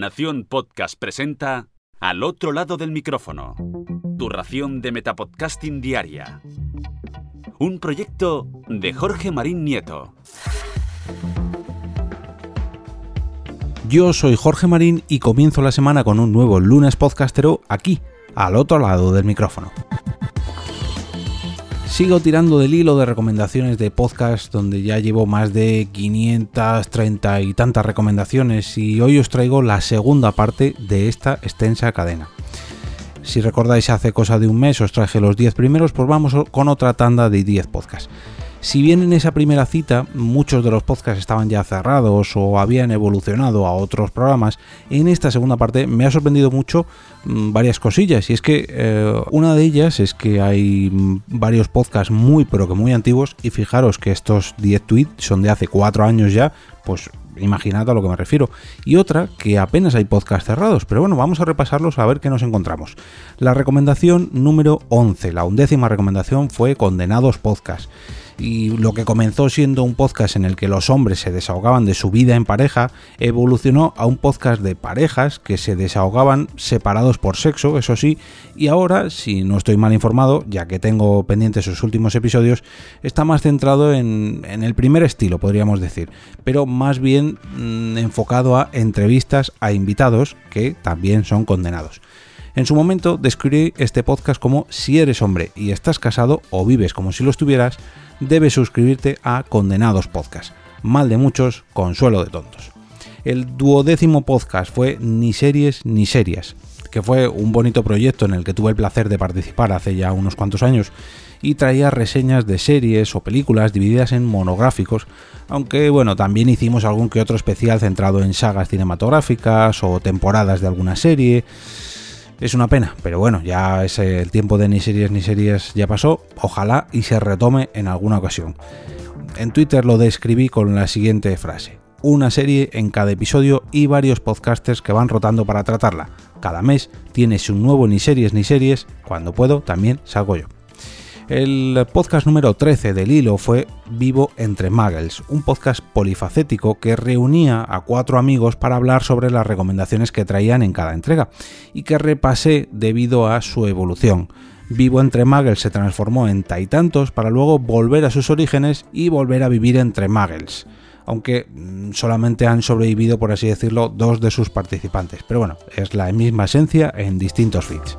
Nación Podcast presenta Al otro lado del micrófono. Tu ración de Metapodcasting Diaria. Un proyecto de Jorge Marín Nieto. Yo soy Jorge Marín y comienzo la semana con un nuevo lunes podcastero aquí, al otro lado del micrófono. Sigo tirando del hilo de recomendaciones de podcast donde ya llevo más de 530 y tantas recomendaciones y hoy os traigo la segunda parte de esta extensa cadena. Si recordáis hace cosa de un mes os traje los 10 primeros, pues vamos con otra tanda de 10 podcasts. Si bien en esa primera cita muchos de los podcasts estaban ya cerrados o habían evolucionado a otros programas, en esta segunda parte me ha sorprendido mucho mm, varias cosillas y es que eh, una de ellas es que hay mm, varios podcasts muy pero que muy antiguos y fijaros que estos 10 tweets son de hace 4 años ya, pues imaginad a lo que me refiero. Y otra, que apenas hay podcasts cerrados, pero bueno, vamos a repasarlos a ver qué nos encontramos. La recomendación número 11, la undécima recomendación fue Condenados Podcast y lo que comenzó siendo un podcast en el que los hombres se desahogaban de su vida en pareja, evolucionó a un podcast de parejas que se desahogaban separados por sexo, eso sí, y ahora, si no estoy mal informado, ya que tengo pendientes sus últimos episodios, está más centrado en, el primer estilo, podríamos decir, pero más bien mm, enfocado a entrevistas a invitados que también son condenados. En su momento descubrí este podcast como si eres hombre y estás casado o vives como si lo estuvieras, debes suscribirte a Condenados Podcast. Mal de muchos, consuelo de tontos. El duodécimo podcast fue Ni series ni serias, que fue un bonito proyecto en el que tuve el placer de participar hace ya unos cuantos años y traía reseñas de series o películas divididas en monográficos, aunque bueno, también hicimos algún que otro especial centrado en sagas cinematográficas o temporadas de alguna serie. Es una pena, pero bueno, ya es el tiempo de ni series ni series ya pasó, ojalá y se retome en alguna ocasión. En Twitter lo describí con la siguiente frase. Una serie en cada episodio y varios podcasters que van rotando para tratarla. Cada mes tienes un nuevo ni series ni series, cuando puedo también salgo yo. El podcast número 13 del hilo fue Vivo entre Muggles, un podcast polifacético que reunía a cuatro amigos para hablar sobre las recomendaciones que traían en cada entrega y que repasé debido a su evolución. Vivo entre Muggles se transformó en Taitantos para luego volver a sus orígenes y volver a vivir entre Muggles aunque mm, solamente han sobrevivido, por así decirlo, dos de sus participantes. Pero bueno, es la misma esencia en distintos feeds.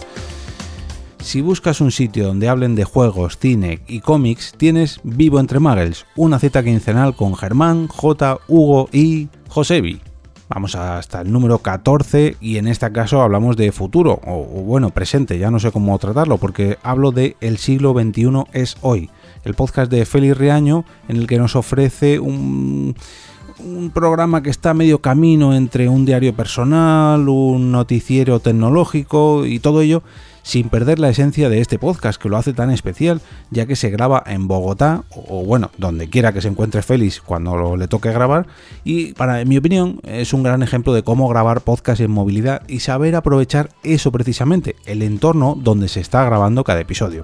Si buscas un sitio donde hablen de juegos, cine y cómics, tienes Vivo entre Muggles, una cita quincenal con Germán, J, Hugo y Josebi. Vamos hasta el número 14 y en este caso hablamos de futuro, o, bueno, presente, ya no sé cómo tratarlo, porque hablo de El siglo XXI es hoy, el podcast de Félix Riaño en el que nos ofrece un un programa que está medio camino entre un diario personal, un noticiero tecnológico y todo ello sin perder la esencia de este podcast que lo hace tan especial, ya que se graba en Bogotá, o bueno, donde quiera que se encuentre Félix cuando le toque grabar, y para mi opinión es un gran ejemplo de cómo grabar podcast en movilidad y saber aprovechar eso precisamente, el entorno donde se está grabando cada episodio.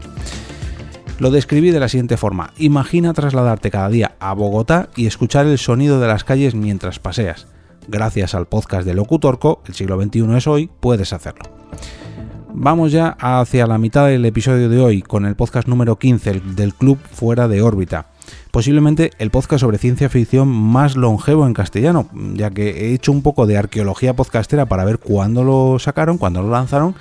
Lo describí de la siguiente forma. Imagina trasladarte cada día a Bogotá y escuchar el sonido de las calles mientras paseas. Gracias al podcast de Locutorco, el siglo XXI es hoy, puedes hacerlo. Vamos ya hacia la mitad del episodio de hoy con el podcast número 15 del Club Fuera de órbita. Posiblemente el podcast sobre ciencia ficción más longevo en castellano, ya que he hecho un poco de arqueología podcastera para ver cuándo lo sacaron, cuándo lo lanzaron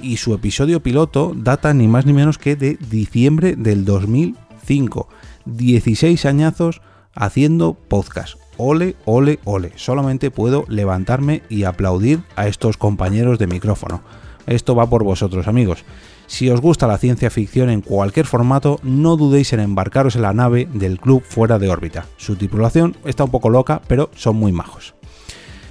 y su episodio piloto data ni más ni menos que de diciembre del 2005. 16 añazos haciendo podcast. Ole, ole, ole. Solamente puedo levantarme y aplaudir a estos compañeros de micrófono. Esto va por vosotros, amigos. Si os gusta la ciencia ficción en cualquier formato, no dudéis en embarcaros en la nave del club fuera de órbita. Su tripulación está un poco loca, pero son muy majos.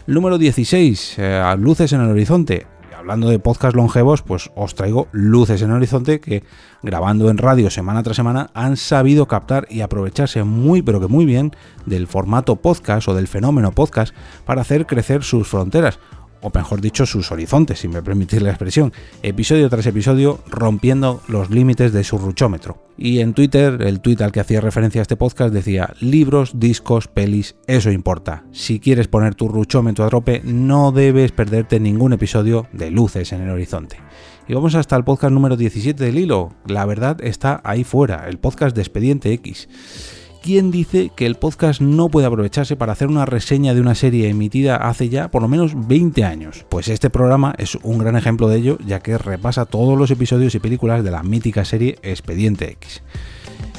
Número 16. Eh, luces en el horizonte hablando de podcast longevos, pues os traigo luces en el horizonte que grabando en radio semana tras semana han sabido captar y aprovecharse muy pero que muy bien del formato podcast o del fenómeno podcast para hacer crecer sus fronteras o mejor dicho, sus horizontes, si me permitís la expresión, episodio tras episodio rompiendo los límites de su ruchómetro. Y en Twitter, el tweet al que hacía referencia a este podcast decía, libros, discos, pelis, eso importa. Si quieres poner tu ruchómetro a trope, no debes perderte ningún episodio de Luces en el Horizonte. Y vamos hasta el podcast número 17 del hilo. La verdad está ahí fuera, el podcast de Expediente X. ¿Quién dice que el podcast no puede aprovecharse para hacer una reseña de una serie emitida hace ya por lo menos 20 años? Pues este programa es un gran ejemplo de ello, ya que repasa todos los episodios y películas de la mítica serie Expediente X.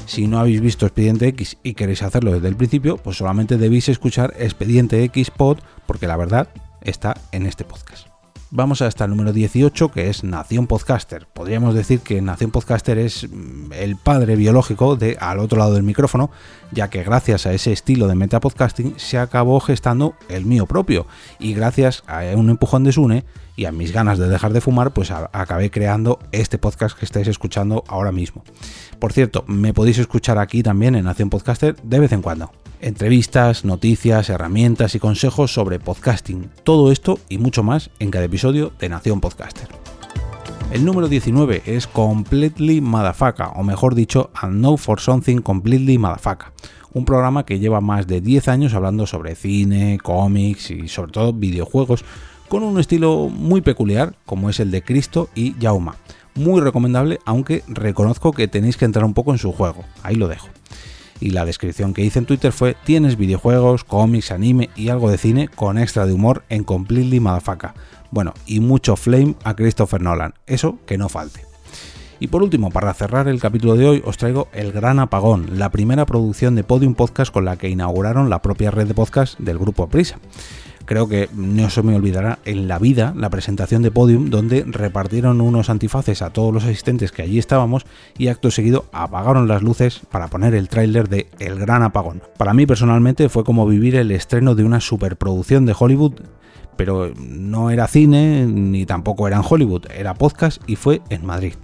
Si no habéis visto Expediente X y queréis hacerlo desde el principio, pues solamente debéis escuchar Expediente X Pod, porque la verdad está en este podcast vamos hasta el número 18, que es Nación Podcaster. Podríamos decir que Nación Podcaster es mm, el padre biológico de al otro lado del micrófono, ya que gracias a ese estilo de metapodcasting se acabó gestando el mío propio. Y gracias a un empujón de Sune y a mis ganas de dejar de fumar, pues acabé creando este podcast que estáis escuchando ahora mismo. Por cierto, me podéis escuchar aquí también en Nación Podcaster de vez en cuando. Entrevistas, noticias, herramientas y consejos sobre podcasting. Todo esto y mucho más en cada episodio de Nación Podcaster. El número 19 es Completely Madafaka, o mejor dicho, And Know for Something Completely Madafaka. Un programa que lleva más de 10 años hablando sobre cine, cómics y sobre todo videojuegos, con un estilo muy peculiar, como es el de Cristo y Jauma. Muy recomendable, aunque reconozco que tenéis que entrar un poco en su juego. Ahí lo dejo y la descripción que hice en Twitter fue tienes videojuegos, cómics, anime y algo de cine con extra de humor en Completely Madafaka. Bueno, y mucho flame a Christopher Nolan, eso que no falte. Y por último, para cerrar el capítulo de hoy, os traigo El Gran Apagón, la primera producción de Podium Podcast con la que inauguraron la propia red de podcast del grupo Prisa creo que no se me olvidará en la vida la presentación de Podium donde repartieron unos antifaces a todos los asistentes que allí estábamos y acto seguido apagaron las luces para poner el tráiler de El Gran Apagón. Para mí personalmente fue como vivir el estreno de una superproducción de Hollywood pero no era cine ni tampoco era en Hollywood, era podcast y fue en Madrid.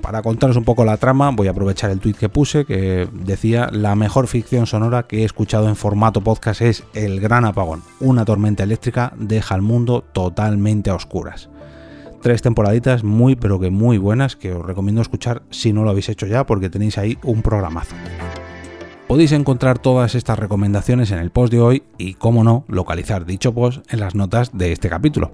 Para contaros un poco la trama, voy a aprovechar el tweet que puse que decía la mejor ficción sonora que he escuchado en formato podcast es El Gran Apagón. Una tormenta eléctrica deja al mundo totalmente a oscuras. Tres temporaditas muy pero que muy buenas que os recomiendo escuchar si no lo habéis hecho ya porque tenéis ahí un programazo. Podéis encontrar todas estas recomendaciones en el post de hoy y, como no, localizar dicho post en las notas de este capítulo.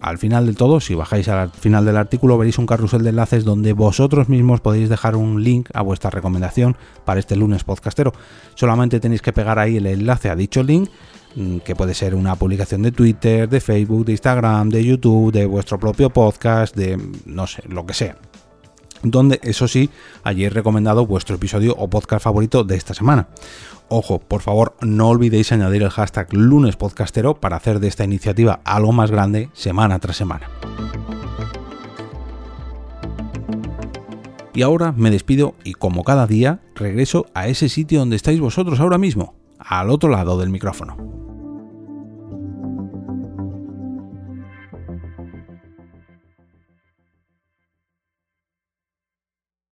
Al final del todo, si bajáis al final del artículo, veréis un carrusel de enlaces donde vosotros mismos podéis dejar un link a vuestra recomendación para este lunes podcastero. Solamente tenéis que pegar ahí el enlace a dicho link mm, que puede ser una publicación de Twitter, de Facebook, de Instagram, de YouTube, de vuestro propio podcast, de no sé, lo que sea donde eso sí, he recomendado vuestro episodio o podcast favorito de esta semana. Ojo, por favor, no olvidéis añadir el hashtag lunespodcastero para hacer de esta iniciativa algo más grande semana tras semana. Y ahora me despido y como cada día regreso a ese sitio donde estáis vosotros ahora mismo, al otro lado del micrófono.